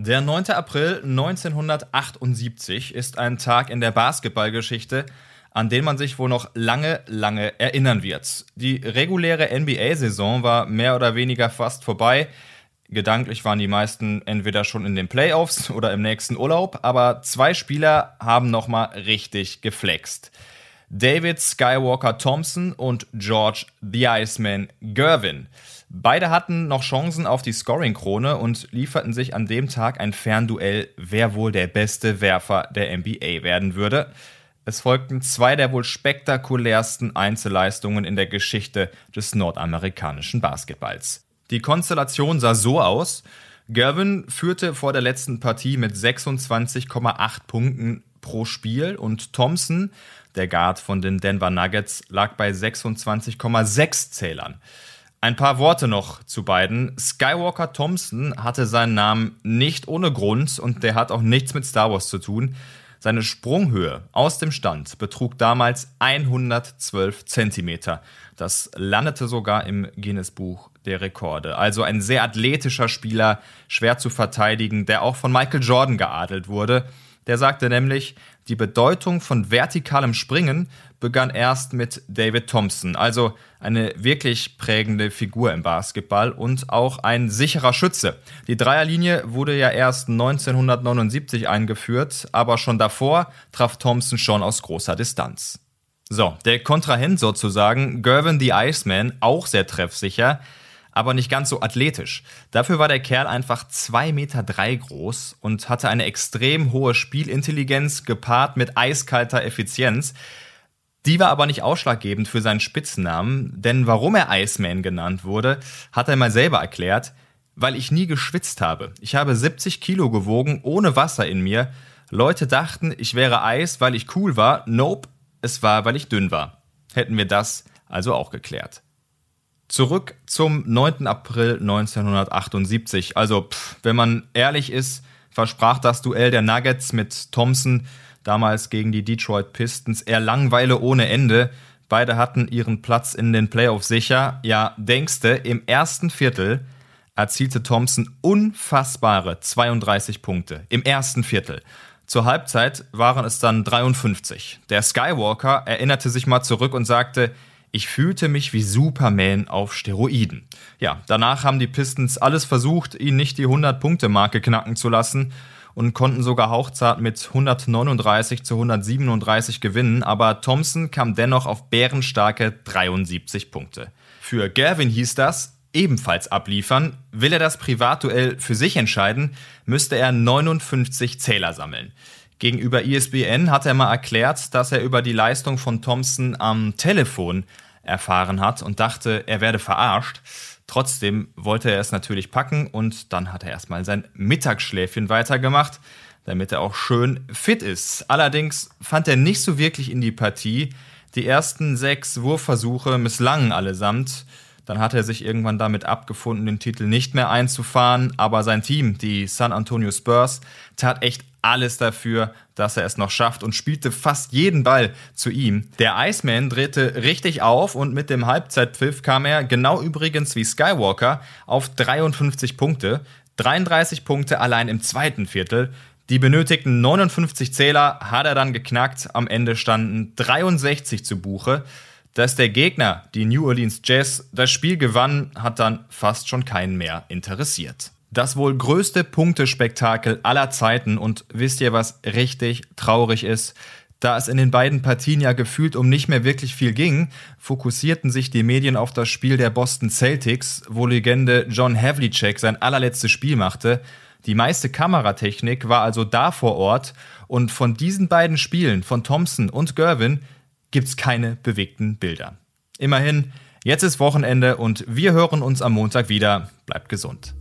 Der 9. April 1978 ist ein Tag in der Basketballgeschichte, an den man sich wohl noch lange, lange erinnern wird. Die reguläre NBA-Saison war mehr oder weniger fast vorbei. Gedanklich waren die meisten entweder schon in den Playoffs oder im nächsten Urlaub, aber zwei Spieler haben nochmal richtig geflext. David Skywalker Thompson und George the Iceman Gervin. Beide hatten noch Chancen auf die Scoring-Krone und lieferten sich an dem Tag ein Fernduell, wer wohl der beste Werfer der NBA werden würde. Es folgten zwei der wohl spektakulärsten Einzelleistungen in der Geschichte des nordamerikanischen Basketballs. Die Konstellation sah so aus. Gervin führte vor der letzten Partie mit 26,8 Punkten pro Spiel und Thompson, der Guard von den Denver Nuggets, lag bei 26,6 Zählern. Ein paar Worte noch zu beiden. Skywalker Thompson hatte seinen Namen nicht ohne Grund und der hat auch nichts mit Star Wars zu tun. Seine Sprunghöhe aus dem Stand betrug damals 112 Zentimeter. Das landete sogar im Guinness-Buch der Rekorde. Also ein sehr athletischer Spieler, schwer zu verteidigen, der auch von Michael Jordan geadelt wurde. Der sagte nämlich, die Bedeutung von vertikalem Springen begann erst mit David Thompson, also eine wirklich prägende Figur im Basketball und auch ein sicherer Schütze. Die Dreierlinie wurde ja erst 1979 eingeführt, aber schon davor traf Thompson schon aus großer Distanz. So, der Kontrahent sozusagen, Gervin the Iceman, auch sehr treffsicher, aber nicht ganz so athletisch. Dafür war der Kerl einfach 2,3 Meter drei groß und hatte eine extrem hohe Spielintelligenz gepaart mit eiskalter Effizienz. Die war aber nicht ausschlaggebend für seinen Spitznamen, denn warum er Iceman genannt wurde, hat er mal selber erklärt, weil ich nie geschwitzt habe. Ich habe 70 Kilo gewogen, ohne Wasser in mir. Leute dachten, ich wäre Eis, weil ich cool war. Nope, es war, weil ich dünn war. Hätten wir das also auch geklärt. Zurück zum 9. April 1978. Also, pff, wenn man ehrlich ist, versprach das Duell der Nuggets mit Thompson damals gegen die Detroit Pistons eher Langweile ohne Ende. Beide hatten ihren Platz in den Playoffs sicher. Ja, denkste, im ersten Viertel erzielte Thompson unfassbare 32 Punkte. Im ersten Viertel. Zur Halbzeit waren es dann 53. Der Skywalker erinnerte sich mal zurück und sagte, ich fühlte mich wie Superman auf Steroiden. Ja, danach haben die Pistons alles versucht, ihn nicht die 100-Punkte-Marke knacken zu lassen und konnten sogar hauchzart mit 139 zu 137 gewinnen, aber Thompson kam dennoch auf bärenstarke 73 Punkte. Für Gavin hieß das, ebenfalls abliefern. Will er das Privatduell für sich entscheiden, müsste er 59 Zähler sammeln. Gegenüber ESPN hat er mal erklärt, dass er über die Leistung von Thompson am Telefon erfahren hat und dachte, er werde verarscht. Trotzdem wollte er es natürlich packen und dann hat er erstmal sein Mittagsschläfchen weitergemacht, damit er auch schön fit ist. Allerdings fand er nicht so wirklich in die Partie. Die ersten sechs Wurfversuche misslangen allesamt. Dann hat er sich irgendwann damit abgefunden, den Titel nicht mehr einzufahren. Aber sein Team, die San Antonio Spurs, tat echt alles dafür, dass er es noch schafft und spielte fast jeden Ball zu ihm. Der Iceman drehte richtig auf und mit dem Halbzeitpfiff kam er, genau übrigens wie Skywalker, auf 53 Punkte. 33 Punkte allein im zweiten Viertel. Die benötigten 59 Zähler hat er dann geknackt. Am Ende standen 63 zu Buche. Dass der Gegner, die New Orleans Jazz, das Spiel gewann, hat dann fast schon keinen mehr interessiert. Das wohl größte Punktespektakel aller Zeiten und wisst ihr, was richtig traurig ist? Da es in den beiden Partien ja gefühlt um nicht mehr wirklich viel ging, fokussierten sich die Medien auf das Spiel der Boston Celtics, wo Legende John Havlicek sein allerletztes Spiel machte. Die meiste Kameratechnik war also da vor Ort und von diesen beiden Spielen von Thompson und Gervin gibt's keine bewegten Bilder. Immerhin, jetzt ist Wochenende und wir hören uns am Montag wieder. Bleibt gesund.